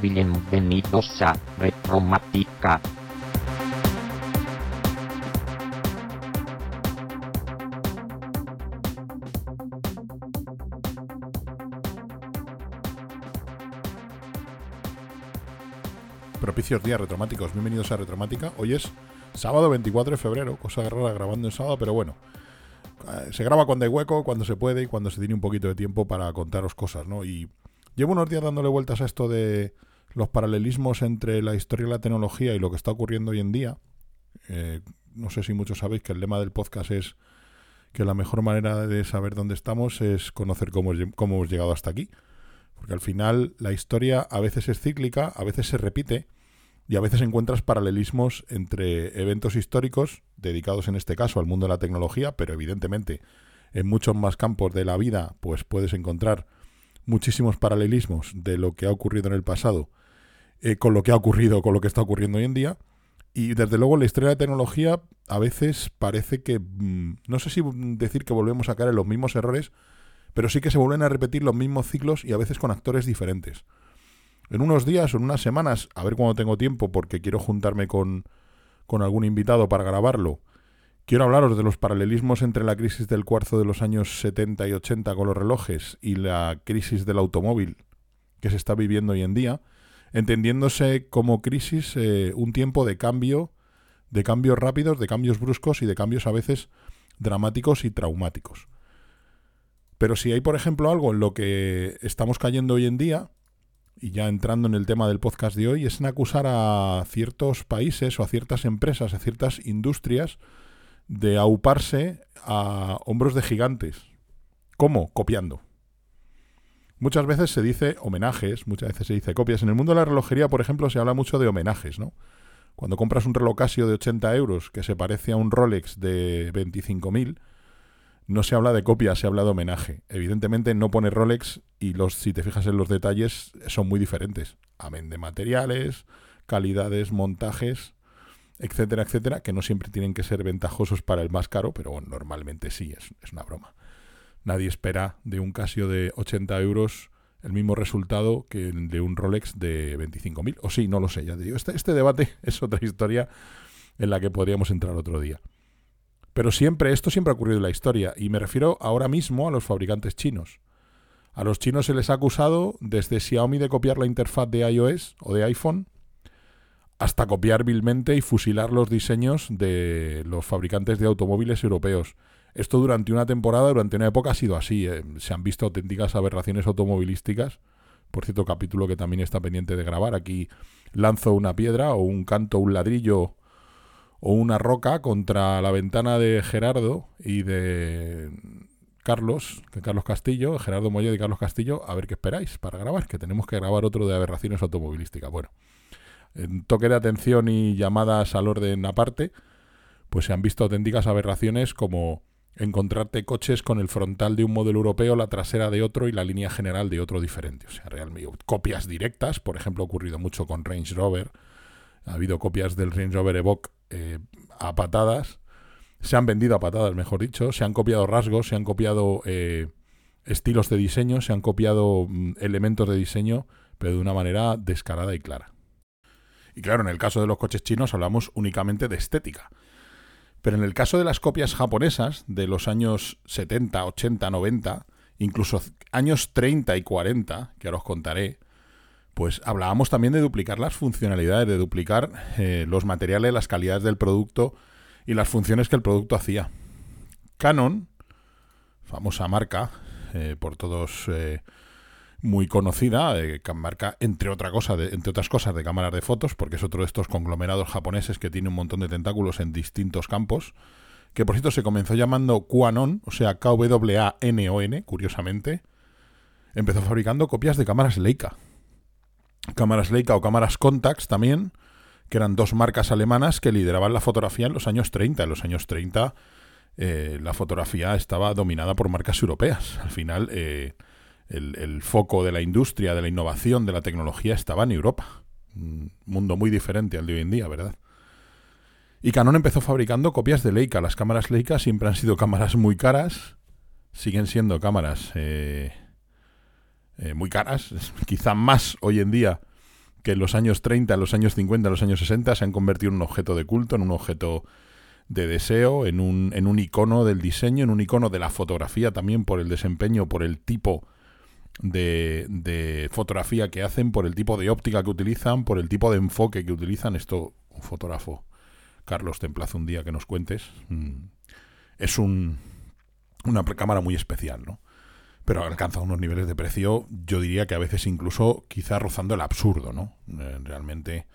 Bienvenidos a Retromática. Propicios días retromáticos, bienvenidos a Retromática. Hoy es sábado 24 de febrero, cosa rara grabando en sábado, pero bueno. Eh, Se graba cuando hay hueco, cuando se puede y cuando se tiene un poquito de tiempo para contaros cosas, ¿no? Y llevo unos días dándole vueltas a esto de los paralelismos entre la historia y la tecnología y lo que está ocurriendo hoy en día. Eh, no sé si muchos sabéis que el lema del podcast es que la mejor manera de saber dónde estamos es conocer cómo, cómo hemos llegado hasta aquí. Porque al final la historia a veces es cíclica, a veces se repite y a veces encuentras paralelismos entre eventos históricos dedicados en este caso al mundo de la tecnología, pero evidentemente en muchos más campos de la vida pues puedes encontrar muchísimos paralelismos de lo que ha ocurrido en el pasado eh, con lo que ha ocurrido, con lo que está ocurriendo hoy en día. Y desde luego la historia de la tecnología a veces parece que, mm, no sé si decir que volvemos a caer en los mismos errores, pero sí que se vuelven a repetir los mismos ciclos y a veces con actores diferentes. En unos días o en unas semanas, a ver cuando tengo tiempo, porque quiero juntarme con, con algún invitado para grabarlo, quiero hablaros de los paralelismos entre la crisis del cuarzo de los años 70 y 80 con los relojes y la crisis del automóvil que se está viviendo hoy en día, entendiéndose como crisis eh, un tiempo de cambio, de cambios rápidos, de cambios bruscos y de cambios a veces dramáticos y traumáticos. Pero si hay, por ejemplo, algo en lo que estamos cayendo hoy en día, y ya entrando en el tema del podcast de hoy, es en acusar a ciertos países o a ciertas empresas, a ciertas industrias, de auparse a hombros de gigantes. ¿Cómo? Copiando. Muchas veces se dice homenajes, muchas veces se dice copias. En el mundo de la relojería, por ejemplo, se habla mucho de homenajes, ¿no? Cuando compras un reloj Casio de 80 euros que se parece a un Rolex de 25.000, no se habla de copia, se habla de homenaje. Evidentemente no pone Rolex y los, si te fijas en los detalles son muy diferentes. Amén de materiales, calidades, montajes, etcétera, etcétera, que no siempre tienen que ser ventajosos para el más caro, pero bueno, normalmente sí, es, una broma. Nadie espera de un Casio de 80 euros el mismo resultado que el de un Rolex de 25.000. O sí, no lo sé, ya te digo. Este, este debate es otra historia en la que podríamos entrar otro día. Pero siempre, esto siempre ha ocurrido en la historia, y me refiero ahora mismo a los fabricantes chinos. A los chinos se les ha acusado desde Xiaomi de copiar la interfaz de iOS o de iPhone, hasta copiar vilmente y fusilar los diseños de los fabricantes de automóviles europeos. Esto durante una temporada, durante una época ha sido así. eh. Se han visto auténticas aberraciones automovilísticas. Por cierto, capítulo que también está pendiente de grabar. Aquí lanzo una piedra o un canto, un ladrillo o una roca contra la ventana de Gerardo y de Carlos, Carlos Castillo, Gerardo Mollet y Carlos Castillo, a ver qué esperáis para grabar, que tenemos que grabar otro de aberraciones automovilísticas. Bueno, en toque de atención y llamadas al orden aparte, pues se han visto auténticas aberraciones como encontrarte coches con el frontal de un modelo europeo, la trasera de otro y la línea general de otro diferente. O sea, realmente copias directas, por ejemplo, ha ocurrido mucho con Range Rover. Ha habido copias del Range Rover Evoque eh, a patadas. Se han vendido a patadas, mejor dicho. Se han copiado rasgos, se han copiado eh, estilos de diseño, se han copiado mm, elementos de diseño, pero de una manera descarada y clara. Y claro, en el caso de los coches chinos hablamos únicamente de estética. Pero en el caso de las copias japonesas de los años 70, 80, 90, incluso años 30 y 40, que ahora os contaré, pues hablábamos también de duplicar las funcionalidades, de duplicar eh, los materiales, las calidades del producto y las funciones que el producto hacía. Canon, famosa marca, eh, por todos eh, muy conocida, ca- marca entre otra cosa, entre otras cosas de cámaras de fotos, porque es otro de estos conglomerados japoneses que tiene un montón de tentáculos en distintos campos, que por cierto se comenzó llamando Quanon, o sea K-W-A-N-O-N, curiosamente, empezó fabricando copias de cámaras Leica. Cámaras Leica o cámaras Contax también, que eran dos marcas alemanas que lideraban la fotografía en los años 30. En los años 30 eh, la fotografía estaba dominada por marcas europeas. Al final, eh, el, foco de la industria, de la innovación, de la tecnología estaba en Europa. Un mundo muy diferente al de hoy en día, ¿verdad? Y Canon empezó fabricando copias de Leica. Las cámaras Leica siempre han sido cámaras muy caras, siguen siendo cámaras eh, eh, muy caras, quizá más hoy en día que en los años 30, en los años 50, en los años 60 se han convertido en un objeto de culto, en un objeto de deseo, en un, en un icono del diseño, en un icono de la fotografía también por el desempeño, por el tipo de, de, fotografía que hacen, por el tipo de óptica que utilizan, por el tipo de enfoque que utilizan. Esto, un fotógrafo, Carlos, te emplazo un día que nos cuentes. Mm, es un, una cámara muy especial, ¿no? Pero alcanza unos niveles de precio, yo diría que a veces incluso quizá rozando el absurdo, ¿no? Eh, realmente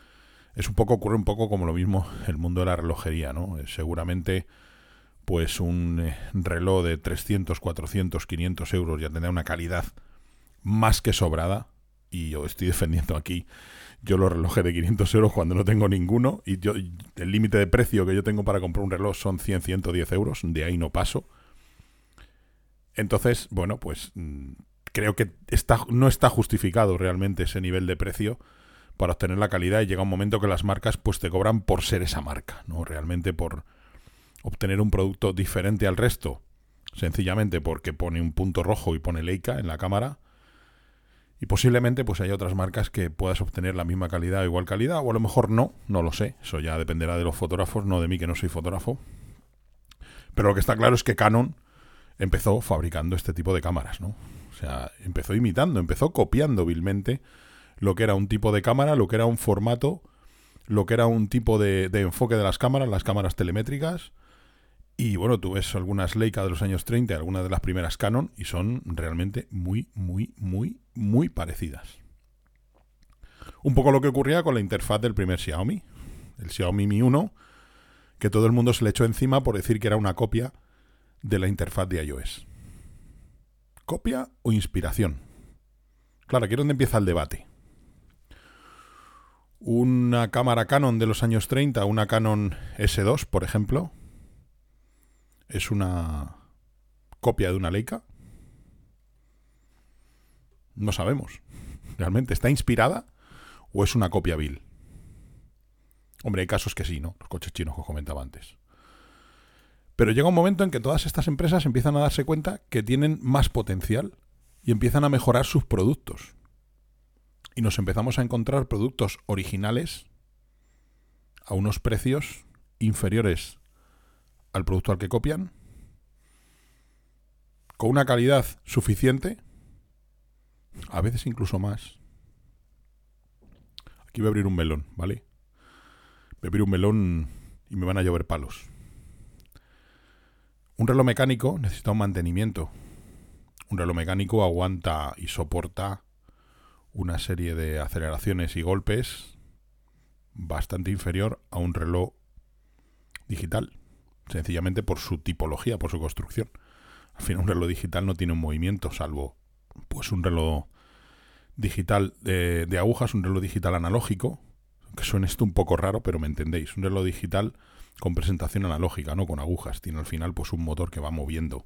es un poco, ocurre un poco como lo mismo el mundo de la relojería, ¿no? Eh, seguramente pues un eh, reloj de 300, 400, 500 euros ya tendrá una calidad más que sobrada y yo estoy defendiendo aquí yo los relojes de 500 euros cuando no tengo ninguno y yo el límite de precio que yo tengo para comprar un reloj son 100, 110 euros, de ahí no paso. Entonces, bueno, pues mm, creo que está, no está justificado realmente ese nivel de precio para obtener la calidad y llega un momento que las marcas pues te cobran por ser esa marca, no realmente por obtener un producto diferente al resto, sencillamente porque pone un punto rojo y pone Leica en la cámara. Y posiblemente pues hay otras marcas que puedas obtener la misma calidad o igual calidad, o a lo mejor no, no lo sé. Eso ya dependerá de los fotógrafos, no de mí que no soy fotógrafo. Pero lo que está claro es que Canon empezó fabricando este tipo de cámaras, ¿no? O sea, empezó imitando, empezó copiando vilmente lo que era un tipo de cámara, lo que era un formato, lo que era un tipo de, enfoque de las cámaras, las cámaras telemétricas. Y bueno, tú ves algunas Leica de los años 30, algunas de las primeras Canon, y son realmente muy, muy, muy, muy parecidas. Un poco lo que ocurría con la interfaz del primer Xiaomi, el Xiaomi Mi 1, que todo el mundo se le echó encima por decir que era una copia de la interfaz de iOS. ¿Copia o inspiración? Claro, aquí es donde empieza el debate. Una cámara Canon de los años 30, una Canon S2, por ejemplo, es una copia de una Leica. No sabemos. ¿Realmente está inspirada o es una copia vil? Hombre, hay casos que sí, ¿no? Los coches chinos que os comentaba antes. Pero llega un momento en que todas estas empresas empiezan a darse cuenta que tienen más potencial y empiezan a mejorar sus productos. Y nos empezamos a encontrar productos originales a unos precios inferiores al producto al que copian, con una calidad suficiente, a veces incluso más. Aquí voy a abrir un melón, ¿vale? Voy a abrir un melón y me van a llover palos. Un reloj mecánico necesita un mantenimiento. Un reloj mecánico aguanta y soporta una serie de aceleraciones y golpes bastante inferior a un reloj digital, sencillamente por su tipología, por su construcción. Al final un reloj digital no tiene un movimiento, salvo pues un reloj digital de, de agujas, un reloj digital analógico, que suene esto un poco raro, pero me entendéis. Un reloj digital con presentación analógica, no con agujas. Tiene al final pues un motor que va moviendo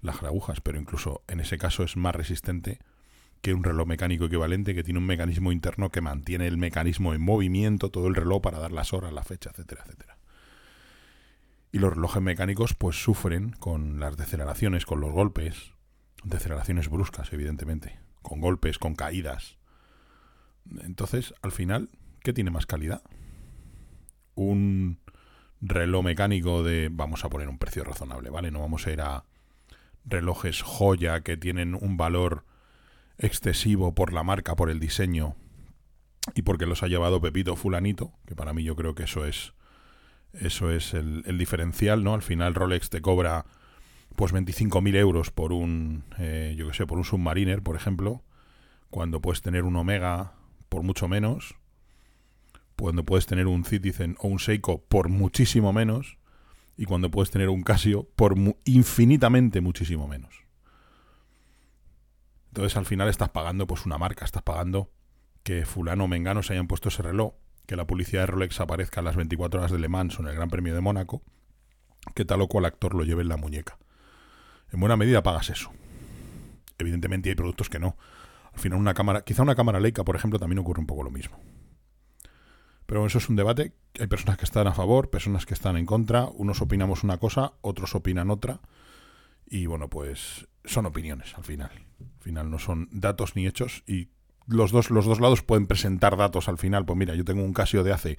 las agujas, pero incluso en ese caso es más resistente que un reloj mecánico equivalente que tiene un mecanismo interno que mantiene el mecanismo en movimiento, todo el reloj para dar las horas, la fecha, etcétera, etcétera. Y los relojes mecánicos pues sufren con las deceleraciones, con los golpes, deceleraciones bruscas, evidentemente, con golpes, con caídas. Entonces, al final, ¿qué tiene más calidad? Un reloj mecánico de, vamos a poner un precio razonable, ¿vale? No vamos a ir a relojes joya que tienen un valor excesivo por la marca, por el diseño y porque los ha llevado Pepito Fulanito, que para mí yo creo que eso es eso es el, diferencial, ¿no? Al final Rolex te cobra pues 25.000 euros por un, eh, yo que sé, por un Submariner, por ejemplo, cuando puedes tener un Omega por mucho menos cuando puedes tener un Citizen o un Seiko por muchísimo menos y cuando puedes tener un Casio por infinitamente muchísimo menos. Entonces al final estás pagando pues una marca, estás pagando que fulano o mengano se hayan puesto ese reloj, que la publicidad de Rolex aparezca en las 24 horas de Le Mans o en el Gran Premio de Mónaco, que tal o cual actor lo lleve en la muñeca. En buena medida pagas eso. Evidentemente hay productos que no. Al final una cámara, quizá una cámara Leica, por ejemplo, también ocurre un poco lo mismo. Pero eso es un debate. Hay personas que están a favor, personas que están en contra. Unos opinamos una cosa, otros opinan otra. Y bueno, pues son opiniones al final. Al final no son datos ni hechos y los dos, los dos lados pueden presentar datos al final. Pues mira, yo tengo un Casio de hace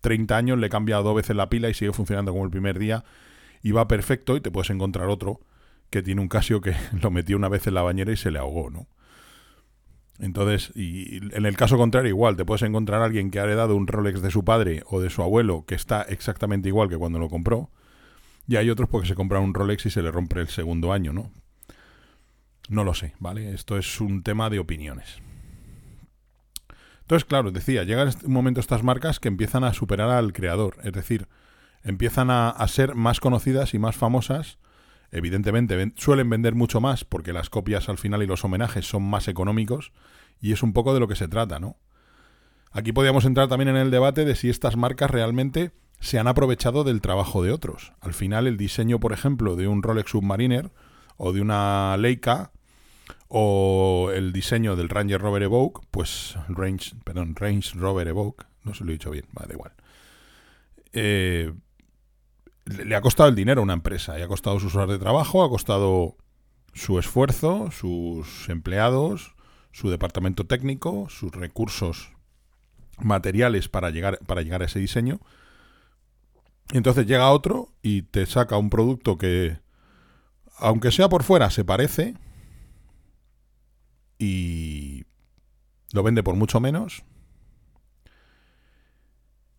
30 años, le he cambiado dos veces la pila y sigue funcionando como el primer día y va perfecto y te puedes encontrar otro que tiene un Casio que lo metió una vez en la bañera y se le ahogó, ¿no? Entonces, y en el caso contrario, igual, te puedes encontrar a alguien que ha heredado un Rolex de su padre o de su abuelo que está exactamente igual que cuando lo compró. Y hay otros porque se compran un Rolex y se le rompe el segundo año, ¿no? No lo sé, ¿vale? Esto es un tema de opiniones. Entonces, claro, decía, llegan un momento estas marcas que empiezan a superar al creador, es decir, empiezan a ser más conocidas y más famosas Evidentemente suelen vender mucho más porque las copias al final y los homenajes son más económicos y es un poco de lo que se trata, ¿no? Aquí podríamos entrar también en el debate de si estas marcas realmente se han aprovechado del trabajo de otros. Al final el diseño, por ejemplo, de un Rolex Submariner o de una Leica o el diseño del Ranger Rover Evoque, pues Range, perdón, Range Rover Evoque, no se lo he dicho bien, va, da igual. Eh, le ha costado el dinero a una empresa, y ha costado sus horas de trabajo, ha costado su esfuerzo, sus empleados, su departamento técnico, sus recursos materiales para llegar, para llegar a ese diseño. Entonces llega otro y te saca un producto que, aunque sea por fuera, se parece y lo vende por mucho menos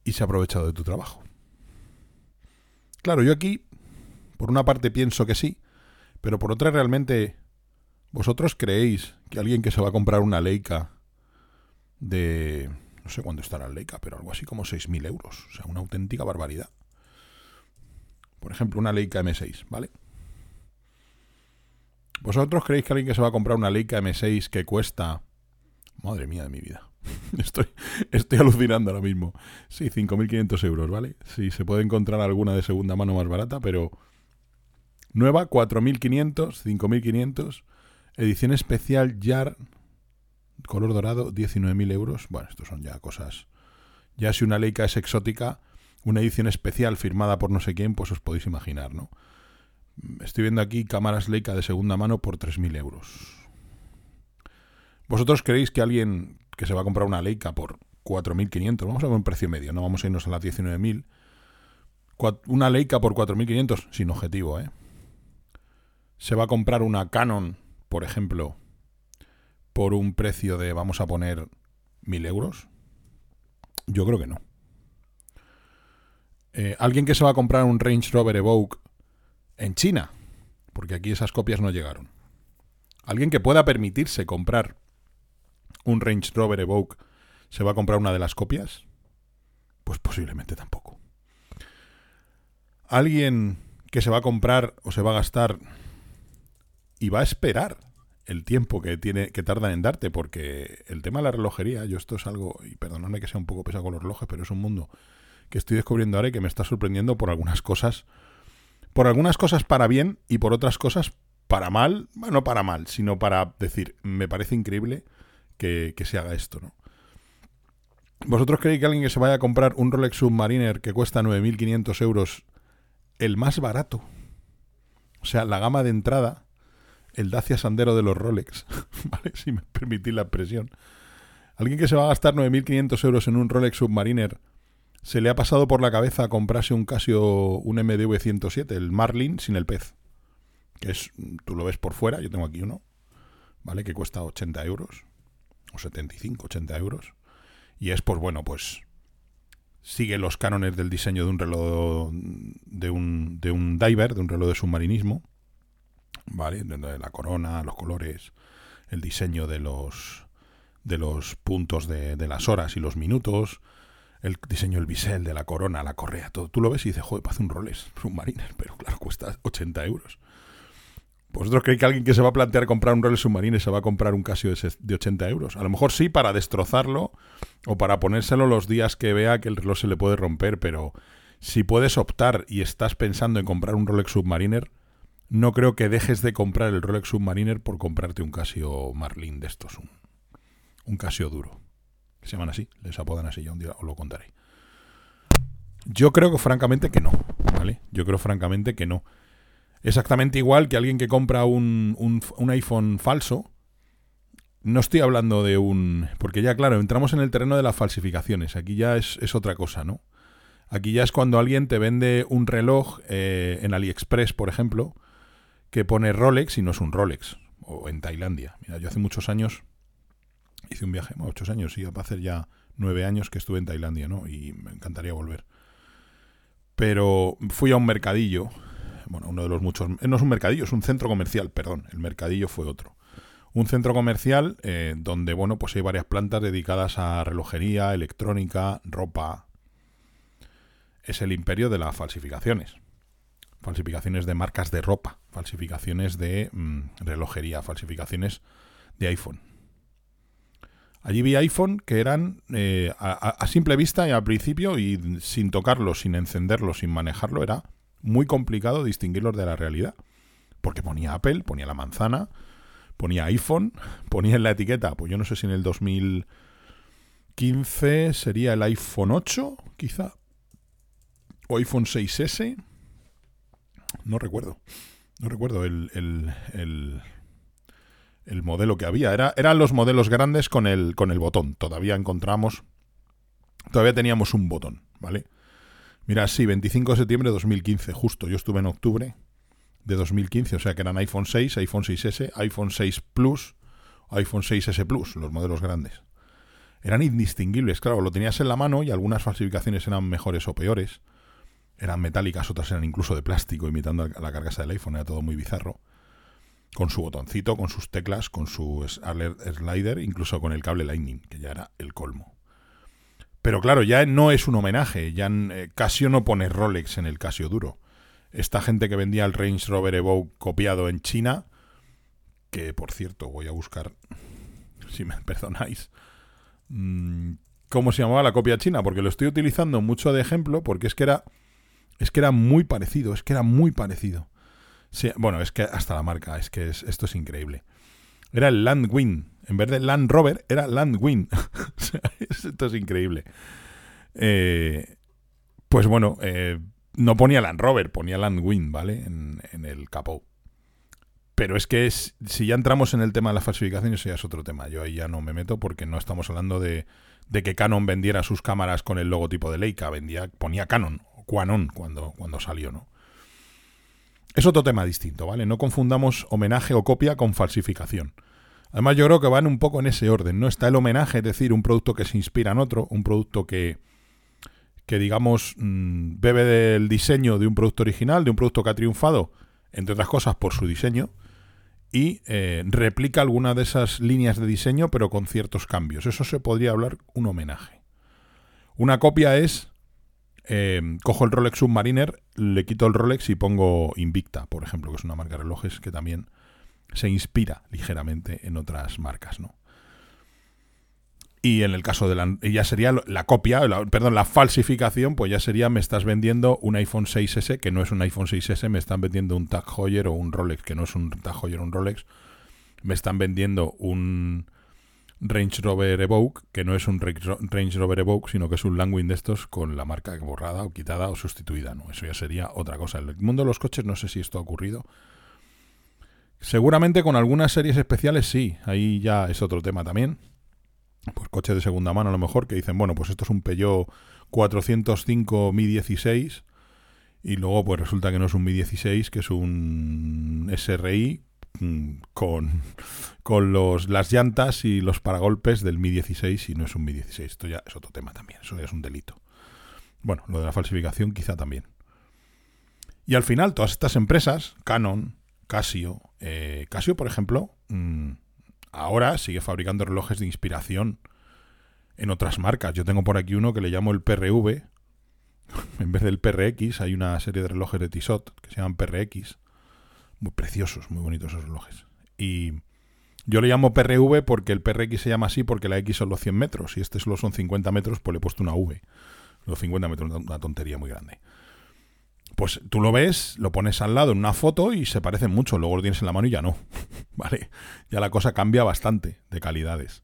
y se ha aprovechado de tu trabajo. Claro, yo aquí, por una parte pienso que sí, pero por otra realmente, ¿vosotros creéis que alguien que se va a comprar una Leica de... no sé cuándo estará la Leica, pero algo así como 6.000 euros, o sea, una auténtica barbaridad. Por ejemplo, una Leica M6, ¿vale? ¿Vosotros creéis que alguien que se va a comprar una Leica M6 que cuesta... Madre mía de mi vida. Estoy, estoy alucinando ahora mismo. Sí, 5.500 euros, ¿vale? Sí, se puede encontrar alguna de segunda mano más barata, pero... Nueva, 4.500, 5.500. Edición especial YAR, color dorado, 19.000 euros. Bueno, estos son ya cosas... Ya si una Leica es exótica, una edición especial firmada por no sé quién, pues os podéis imaginar, ¿no? Estoy viendo aquí cámaras Leica de segunda mano por 3.000 euros. ¿Vosotros creéis que alguien que se va a comprar una Leica por 4.500, vamos a ver un precio medio, no vamos a irnos a las 19.000. Una Leica por 4.500, sin objetivo, ¿eh? Se va a comprar una Canon, por ejemplo, por un precio de, vamos a poner, 1.000 euros. Yo creo que no. Eh, alguien que se va a comprar un Range Rover Evoque en China, porque aquí esas copias no llegaron. Alguien que pueda permitirse comprar un Range Rover Evoque se va a comprar una de las copias? Pues posiblemente tampoco. Alguien que se va a comprar o se va a gastar y va a esperar el tiempo que tiene que tardan en darte porque el tema de la relojería yo esto es algo y perdonadme que sea un poco pesado con los relojes pero es un mundo que estoy descubriendo ahora y que me está sorprendiendo por algunas cosas por algunas cosas para bien y por otras cosas para mal bueno no para mal sino para decir me parece increíble que, se haga esto, ¿no? ¿Vosotros creéis que alguien que se vaya a comprar un Rolex Submariner que cuesta 9.500 euros, el más barato, o sea, la gama de entrada, el Dacia Sandero de los Rolex, ¿vale? Si me permitís la expresión. Alguien que se va a gastar 9.500 euros en un Rolex Submariner, ¿se le ha pasado por la cabeza comprarse un Casio, un MDV 107, el Marlin sin el pez? Que es, tú lo ves por fuera, yo tengo aquí uno, ¿vale? Que cuesta 80 euros o 75, 80 euros. Y es, pues bueno, pues sigue los cánones del diseño de un reloj de un, de un diver, de un reloj de submarinismo, ¿vale? De la corona, los colores, el diseño de los de los puntos de, de las horas y los minutos, el diseño del bisel, de la corona, la correa, todo. Tú lo ves y dices, joder, parece un Rolex Submariner, pero claro, cuesta 80 euros. ¿Vosotros creéis que alguien que se va a plantear comprar un Rolex Submarine se va a comprar un Casio de 80 euros? A lo mejor sí para destrozarlo o para ponérselo los días que vea que el reloj se le puede romper, pero si puedes optar y estás pensando en comprar un Rolex Submariner, no creo que dejes de comprar el Rolex Submariner por comprarte un Casio Marlin de estos, un, un Casio duro. Se llaman así, les apodan así, ya un día os lo contaré. Yo creo que francamente que no, ¿vale? Yo creo francamente que no. Exactamente igual que alguien que compra un, un, un iPhone falso. No estoy hablando de un... Porque ya, claro, entramos en el terreno de las falsificaciones. Aquí ya es, es otra cosa, ¿no? Aquí ya es cuando alguien te vende un reloj eh, en AliExpress, por ejemplo, que pone Rolex y no es un Rolex. O en Tailandia. Mira, yo hace muchos años hice un viaje, muchos años, sí, va a hacer ya nueve años que estuve en Tailandia, ¿no? Y me encantaría volver. Pero fui a un mercadillo, bueno, uno de los muchos, no es un mercadillo, es un centro comercial, perdón, el mercadillo fue otro. Un centro comercial eh, donde, bueno, pues hay varias plantas dedicadas a relojería, electrónica, ropa. Es el imperio de las falsificaciones. Falsificaciones de marcas de ropa, falsificaciones de mm, relojería, falsificaciones de iPhone. Allí vi iPhone que eran eh, a, simple vista y al principio y sin tocarlo, sin encenderlo, sin manejarlo, era muy complicado distinguirlos de la realidad. Porque ponía Apple, ponía la manzana, ponía iPhone, ponía en la etiqueta, pues yo no sé si en el 2015 sería el iPhone 8, quizá, o iPhone 6S, no recuerdo, no recuerdo el, el, el el modelo que había. Era, eran los modelos grandes con el, con el botón. Todavía encontramos. Todavía teníamos un botón, ¿vale? Mira, sí, 25 de septiembre de 2015, justo. Yo estuve en octubre de 2015, o sea que eran iPhone 6, iPhone 6S, iPhone 6 Plus, iPhone 6S Plus, los modelos grandes. Eran indistinguibles, claro, lo tenías en la mano y algunas falsificaciones eran mejores o peores. Eran metálicas, otras eran incluso de plástico, imitando la carcasa del iPhone, era todo muy bizarro con su botoncito, con sus teclas, con su slider, incluso con el cable Lightning, que ya era el colmo. Pero claro, ya no es un homenaje, ya eh, Casio no pone Rolex en el Casio duro. Esta gente que vendía el Range Rover Evoque copiado en China, que por cierto voy a buscar, si me perdonáis, mm, cómo se llamaba la copia china, porque lo estoy utilizando mucho de ejemplo, porque es que era, es que era muy parecido, es que era muy parecido bueno, es que hasta la marca, es que esto es increíble. Era el Landwin. En vez de Land Rover, era Landwin. esto es increíble. Eh, pues bueno, eh, no ponía Land Rover, ponía Landwin, ¿vale? En, el capó. Pero es que es, si ya entramos en el tema de la falsificación, eso ya es otro tema. Yo ahí ya no me meto porque no estamos hablando de, de que Canon vendiera sus cámaras con el logotipo de Leica. Vendía, ponía Canon Quanon cuando, cuando salió, ¿no? Es otro tema distinto, ¿vale? No confundamos homenaje o copia con falsificación. Además, yo creo que van un poco en ese orden, ¿no? Está el homenaje, es decir, un producto que se inspira en otro, un producto que, que digamos, mm, bebe del diseño de un producto original, de un producto que ha triunfado, entre otras cosas, por su diseño, y eh, replica alguna de esas líneas de diseño, pero con ciertos cambios. Eso se podría hablar un homenaje. Una copia es eh, cojo el Rolex Submariner, le quito el Rolex y pongo Invicta, por ejemplo, que es una marca de relojes que también se inspira ligeramente en otras marcas, ¿no? Y en el caso de la ya sería la copia, perdón, la falsificación, pues ya sería me estás vendiendo un iPhone 6S que no es un iPhone 6S, me están vendiendo un Tag Heuer o un Rolex que no es un Tag Heuer o un Rolex, me están vendiendo un Range Rover Evoque, que no es un Range Rover Evoque, sino que es un Langwin de estos con la marca borrada o quitada o sustituida, ¿no? Eso ya sería otra cosa. En el mundo de los coches no sé si esto ha ocurrido. Seguramente con algunas series especiales sí, ahí ya es otro tema también. Pues coches de segunda mano a lo mejor que dicen, bueno, pues esto es un Peugeot 405 Mi 16 y luego pues resulta que no es un Mi 16, que es un SRI Mm, con, con los, las llantas y los paragolpes del Mi 16 y no es un Mi 16. Esto ya es otro tema también, eso ya es un delito. Bueno, lo de la falsificación quizá también. Y al final, todas estas empresas, Canon, Casio, eh, Casio, por ejemplo, mm, ahora sigue fabricando relojes de inspiración en otras marcas. Yo tengo por aquí uno que le llamo el PRV. en vez del PRX hay una serie de relojes de Tissot que se llaman PRX muy preciosos, muy bonitos esos relojes. Y yo le llamo PRV porque el PRX se llama así porque la X son los 100 metros y este solo son 50 metros, pues le he puesto una V. Los 50 metros, una tontería muy grande. Pues tú lo ves, lo pones al lado en una foto y se parecen mucho. Luego lo tienes en la mano y ya no. ¿Vale? Ya la cosa cambia bastante de calidades.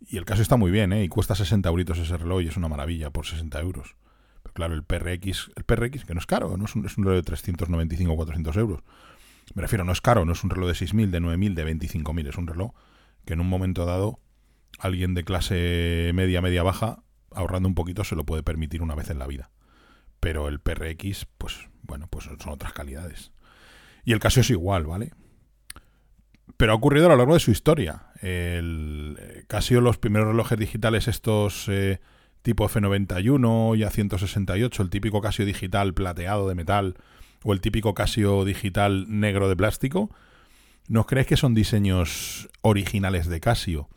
Y el caso está muy bien, ¿eh? Y cuesta 60 euritos ese reloj y es una maravilla por 60 euros claro, el PRX, el PRX, que no es caro, no es un, es un reloj de 395 o 400 euros. Me refiero, no es caro, no es un reloj de 6.000, de 9.000, de 25.000, es un reloj que en un momento dado alguien de clase media, media baja, ahorrando un poquito, se lo puede permitir una vez en la vida. Pero el PRX, pues bueno, pues son otras calidades. Y el Casio es igual, ¿vale? Pero ha ocurrido a lo largo de su historia. El eh, Casio, los primeros relojes digitales, estos eh, tipo F91 y A168, el típico Casio digital plateado de metal o el típico Casio digital negro de plástico, ¿no creéis que son diseños originales de Casio?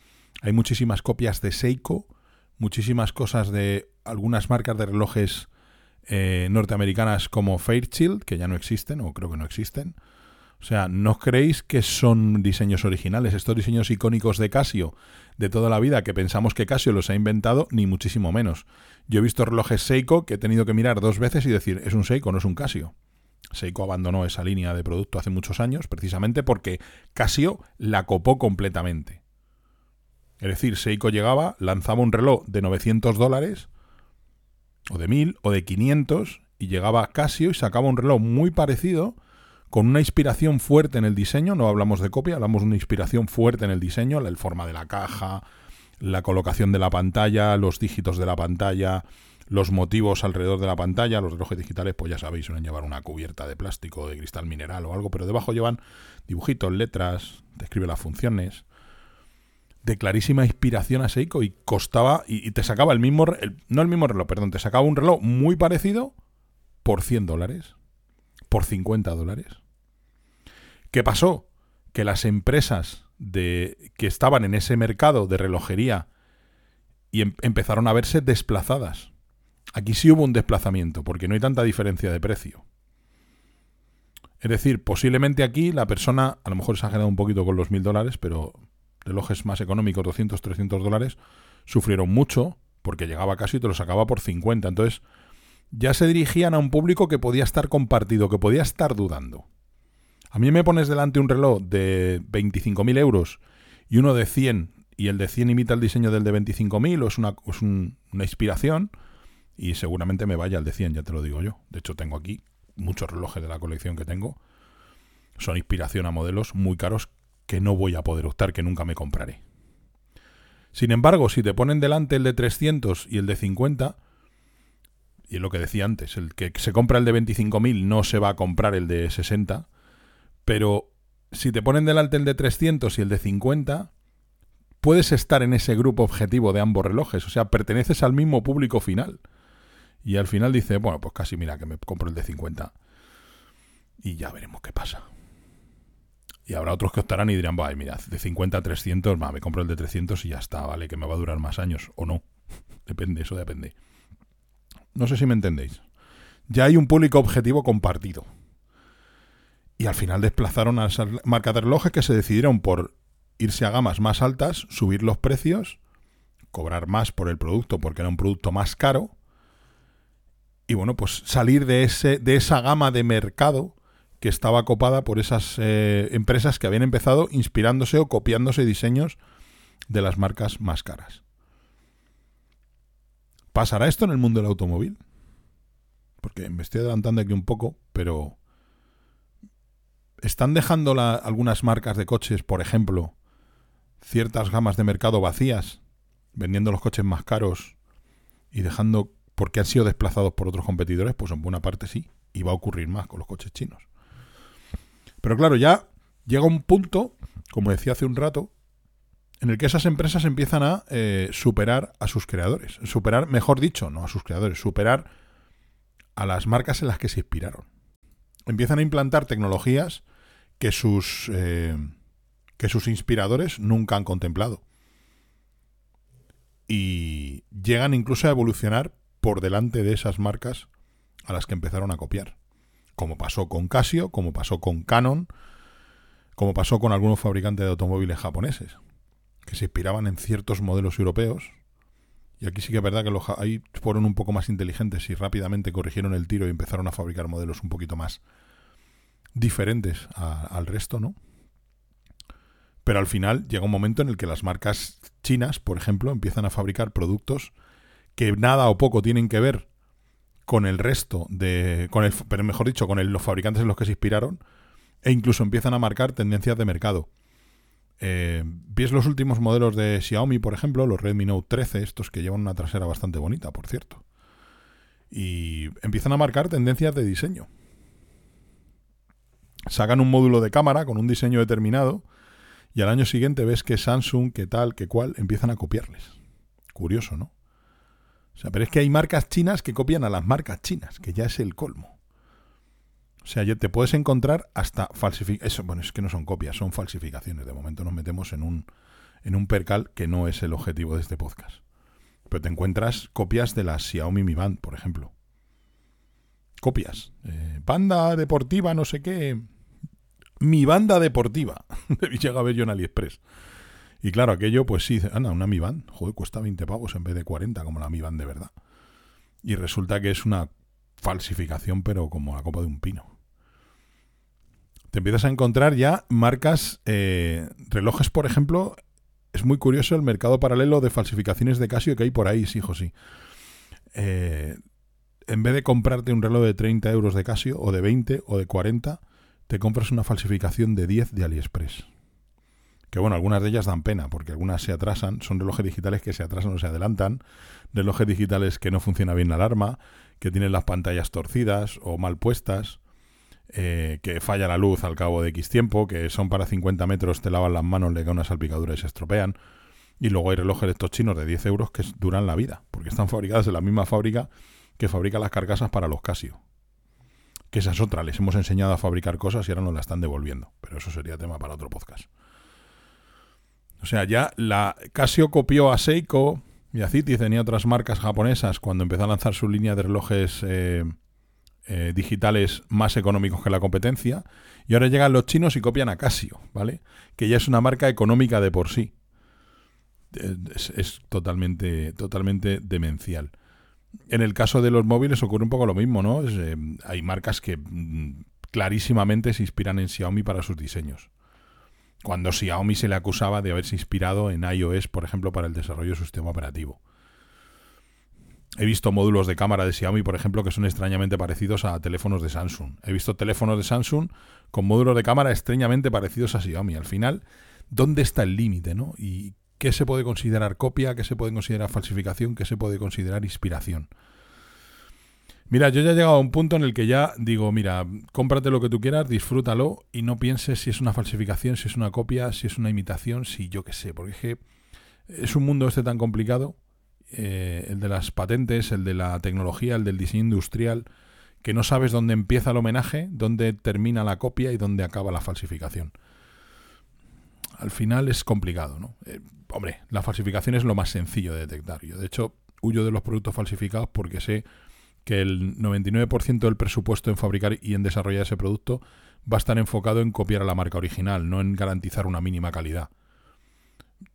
Hay muchísimas copias de Seiko, muchísimas cosas de algunas marcas de relojes eh, norteamericanas como Fairchild, que ya no existen, o creo que no existen. O sea, ¿no creéis que son diseños originales? Estos diseños icónicos de Casio de toda la vida que pensamos que Casio los ha inventado, ni muchísimo menos. Yo he visto relojes Seiko que he tenido que mirar dos veces y decir, es un Seiko, no es un Casio. Seiko abandonó esa línea de producto hace muchos años, precisamente porque Casio la copó completamente. Es decir, Seiko llegaba, lanzaba un reloj de 900 dólares, o de 1000, o de 500, y llegaba Casio y sacaba un reloj muy parecido, con una inspiración fuerte en el diseño, no hablamos de copia, hablamos de una inspiración fuerte en el diseño, la forma de la caja, la colocación de la pantalla, los dígitos de la pantalla, los motivos alrededor de la pantalla, los relojes digitales, pues ya sabéis, suelen llevar una cubierta de plástico, de cristal mineral o algo, pero debajo llevan dibujitos, letras, describe las funciones. De clarísima inspiración a Seiko y costaba, y, te sacaba el mismo, no el mismo reloj, perdón, te sacaba un reloj muy parecido por 100 dólares, por 50 dólares. ¿Qué pasó? Que las empresas de, que estaban en ese mercado de relojería y em, empezaron a verse desplazadas Aquí sí hubo un desplazamiento, porque no hay tanta diferencia de precio. Es decir, posiblemente aquí la persona, a lo mejor se ha generado un poquito con los mil dólares, pero relojes más económicos, 200, 300 dólares, sufrieron mucho porque llegaba casi y te lo sacaba por 50. Entonces, ya se dirigían a un público que podía estar compartido, que podía estar dudando. A mí me pones delante un reloj de 25.000 euros y uno de 100, y el de 100 imita el diseño del de 25.000 o es una, es una inspiración, y seguramente me vaya al de 100, ya te lo digo yo. De hecho, tengo aquí muchos relojes de la colección que tengo. Son inspiración a modelos muy caros que no voy a poder optar, que nunca me compraré. Sin embargo, si te ponen delante el de 300 y el de 50, y es lo que decía antes, el que se compra el de 25.000 no se va a comprar el de 60, pero si te ponen delante el de 300 y el de 50, puedes estar en ese grupo objetivo de ambos relojes, o sea, perteneces al mismo público final. Y al final dice, bueno, pues casi mira que me compro el de 50 y ya veremos qué pasa. Y habrá otros que optarán y dirán, vaya, mira, de 50 a 300, va, me compro el de 300 y ya está, vale, que me va a durar más años o no. depende, eso depende. No sé si me entendéis. Ya hay un público objetivo compartido. Y al final desplazaron a esas marcas de relojes que se decidieron por irse a gamas más altas, subir los precios, cobrar más por el producto porque era un producto más caro y bueno, pues salir de, ese, de esa gama de mercado que estaba copada por esas eh, empresas que habían empezado inspirándose o copiándose diseños de las marcas más caras. ¿Pasará esto en el mundo del automóvil? Porque me estoy adelantando aquí un poco, pero ¿están dejando algunas marcas de coches, por ejemplo, ciertas gamas de mercado vacías, vendiendo los coches más caros y dejando porque han sido desplazados por otros competidores, pues en buena parte sí, y va a ocurrir más con los coches chinos. Pero claro, ya llega un punto, como decía hace un rato, en el que esas empresas empiezan a eh, superar a sus creadores. Superar, mejor dicho, no a sus creadores, superar a las marcas en las que se inspiraron. Empiezan a implantar tecnologías que sus, eh, que sus inspiradores nunca han contemplado. Y llegan incluso a evolucionar por delante de esas marcas a las que empezaron a copiar. Como pasó con Casio, como pasó con Canon, como pasó con algunos fabricantes de automóviles japoneses, que se inspiraban en ciertos modelos europeos. Y aquí sí que es verdad que los ahí fueron un poco más inteligentes y rápidamente corrigieron el tiro y empezaron a fabricar modelos un poquito más diferentes al resto, ¿no? Pero al final llega un momento en el que las marcas chinas, por ejemplo, empiezan a fabricar productos que nada o poco tienen que ver con el resto de. con el, pero mejor dicho, con los fabricantes en los que se inspiraron, e incluso empiezan a marcar tendencias de mercado. Eh, ¿Ves los últimos modelos de Xiaomi, por ejemplo, los Redmi Note 13, estos que llevan una trasera bastante bonita, por cierto? Y empiezan a marcar tendencias de diseño. Sacan un módulo de cámara con un diseño determinado y al año siguiente ves que Samsung, que tal, que cual, empiezan a copiarles. Curioso, ¿no? O sea, pero es que hay marcas chinas que copian a las marcas chinas, que ya es el colmo. O sea, te puedes encontrar hasta falsificaciones. Bueno, es que no son copias, son falsificaciones. De momento nos metemos en un, en un percal que no es el objetivo de este podcast. Pero te encuentras copias de la Xiaomi Mi Band, por ejemplo. Copias. Eh, banda deportiva, no sé qué. Mi banda deportiva. Debí llegar a ver AliExpress. Y claro, aquello, pues sí, anda, una Mi Band. Joder, cuesta 20 pavos en vez de 40, como la Mi Band de verdad. Y resulta que es una falsificación, pero como la copa de un pino. Te empiezas a encontrar ya marcas, eh, relojes, por ejemplo. Es muy curioso el mercado paralelo de falsificaciones de Casio que hay por ahí, sí, hijo, sí. Eh, en vez de comprarte un reloj de 30 euros de Casio, o de 20, o de 40, te compras una falsificación de 10 de AliExpress. Que bueno, algunas de ellas dan pena, porque algunas se atrasan, son relojes digitales que se atrasan o se adelantan, relojes digitales que no funciona bien la alarma, que tienen las pantallas torcidas o mal puestas, eh, que falla la luz al cabo de X tiempo, que son para 50 metros, te lavan las manos, le caen una salpicadura y se estropean. Y luego hay relojes de estos chinos de 10 euros que duran la vida, porque están fabricados en la misma fábrica que fabrica las carcasas para los Casio. Que esa es otra, les hemos enseñado a fabricar cosas y ahora nos la están devolviendo. Pero eso sería tema para otro podcast. O sea, ya la Casio copió a Seiko, Citi tenía otras marcas japonesas cuando empezó a lanzar su línea de relojes eh, eh, digitales más económicos que la competencia. Y ahora llegan los chinos y copian a Casio, ¿vale? Que ya es una marca económica de por sí. Es, totalmente, totalmente demencial. En el caso de los móviles ocurre un poco lo mismo, ¿no? Eh, hay marcas que mm, clarísimamente se inspiran en Xiaomi para sus diseños cuando Xiaomi se le acusaba de haberse inspirado en iOS, por ejemplo, para el desarrollo de su sistema operativo. He visto módulos de cámara de Xiaomi, por ejemplo, que son extrañamente parecidos a teléfonos de Samsung. He visto teléfonos de Samsung con módulos de cámara extrañamente parecidos a Xiaomi. Al final, ¿dónde está el límite, no? ¿Y qué se puede considerar copia? ¿Qué se puede considerar falsificación? ¿Qué se puede considerar inspiración? Mira, yo ya he llegado a un punto en el que ya digo, mira, cómprate lo que tú quieras, disfrútalo y no pienses si es una falsificación, si es una copia, si es una imitación, si yo qué sé, porque es que es un mundo este tan complicado, eh, el de las patentes, el de la tecnología, el del diseño industrial, que no sabes dónde empieza el homenaje, dónde termina la copia y dónde acaba la falsificación. Al final es complicado, ¿no? Eh, hombre, la falsificación es lo más sencillo de detectar. Yo, de hecho, huyo de los productos falsificados porque sé que el 99% del presupuesto en fabricar y en desarrollar ese producto va a estar enfocado en copiar a la marca original, no en garantizar una mínima calidad.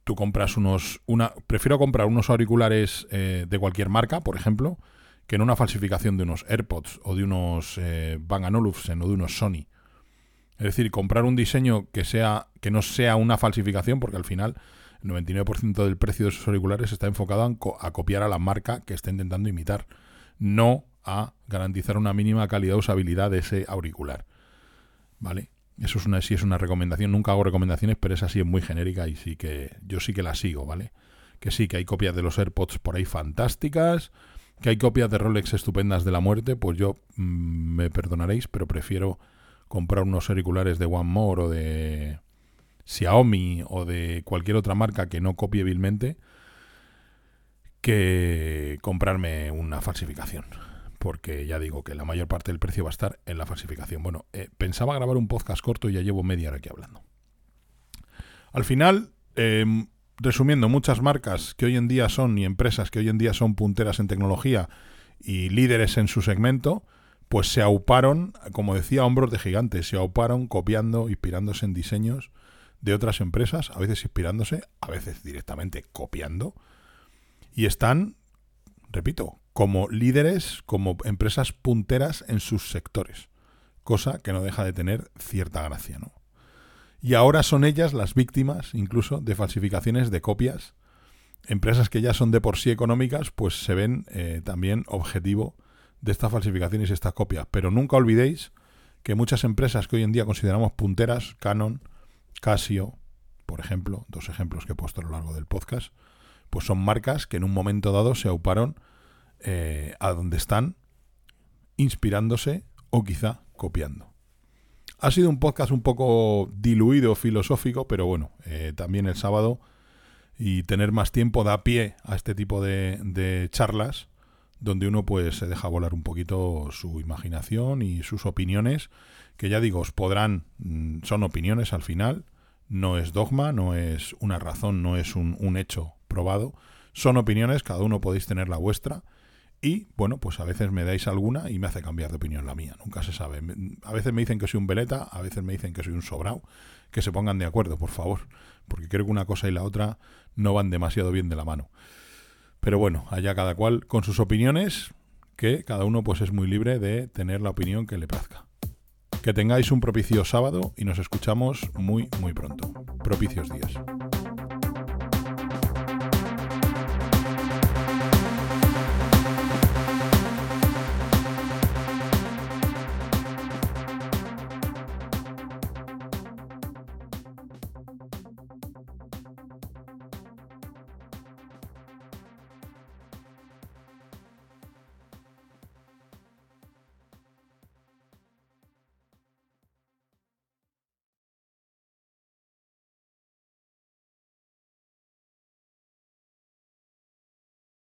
Tú compras unos... Una, prefiero comprar unos auriculares eh, de cualquier marca, por ejemplo, que en una falsificación de unos AirPods o de unos eh, Bang Olufsen o de unos Sony. Es decir, comprar un diseño que, sea, que no sea una falsificación, porque al final el 99% del precio de esos auriculares está enfocado a copiar a la marca que está intentando imitar no a garantizar una mínima calidad de usabilidad de ese auricular. ¿Vale? Eso es una, sí es una recomendación. Nunca hago recomendaciones, pero esa sí es muy genérica y sí que yo sí que la sigo, ¿vale? Que sí, que hay copias de los AirPods por ahí fantásticas, que hay copias de Rolex estupendas de la muerte, pues yo mm, me perdonaréis, pero prefiero comprar unos auriculares de One More o de Xiaomi o de cualquier otra marca que no copie vilmente que comprarme una falsificación. Porque ya digo que la mayor parte del precio va a estar en la falsificación. Bueno, eh, pensaba grabar un podcast corto y ya llevo media hora aquí hablando. Al final, em, resumiendo, muchas marcas que hoy en día son y empresas que hoy en día son punteras en tecnología y líderes en su segmento, pues se auparon, como decía, hombros de gigantes, se auparon copiando, inspirándose en diseños de otras empresas, a veces inspirándose, a veces directamente copiando y están, repito, como líderes, como empresas punteras en sus sectores, cosa que no deja de tener cierta gracia, ¿no? Y ahora son ellas las víctimas, incluso, de falsificaciones de copias. Empresas que ya son de por sí económicas, pues se ven eh, también objetivo de estas falsificaciones y estas copias. Pero nunca olvidéis que muchas empresas que hoy en día consideramos punteras, Canon, Casio, por ejemplo, dos ejemplos que he puesto a lo largo del podcast, pues son marcas que en un momento dado se auparon eh, a donde están inspirándose o quizá copiando. Ha sido un podcast un poco diluido, filosófico, pero bueno, eh, también el sábado y tener más tiempo da pie a este tipo de, charlas donde uno pues se deja volar un poquito su imaginación y sus opiniones, que ya digo, os podrán, mm, son opiniones al final, no es dogma, no es una razón, no es un hecho probado, son opiniones, cada uno podéis tener la vuestra y bueno, pues a veces me dais alguna y me hace cambiar de opinión la mía, nunca se sabe. A veces me dicen que soy un veleta, a veces me dicen que soy un sobrao, que se pongan de acuerdo, por favor, porque creo que una cosa y la otra no van demasiado bien de la mano. Pero bueno, allá cada cual con sus opiniones, que cada uno pues es muy libre de tener la opinión que le plazca. Que tengáis un propicio sábado y nos escuchamos muy muy pronto. Propicios días.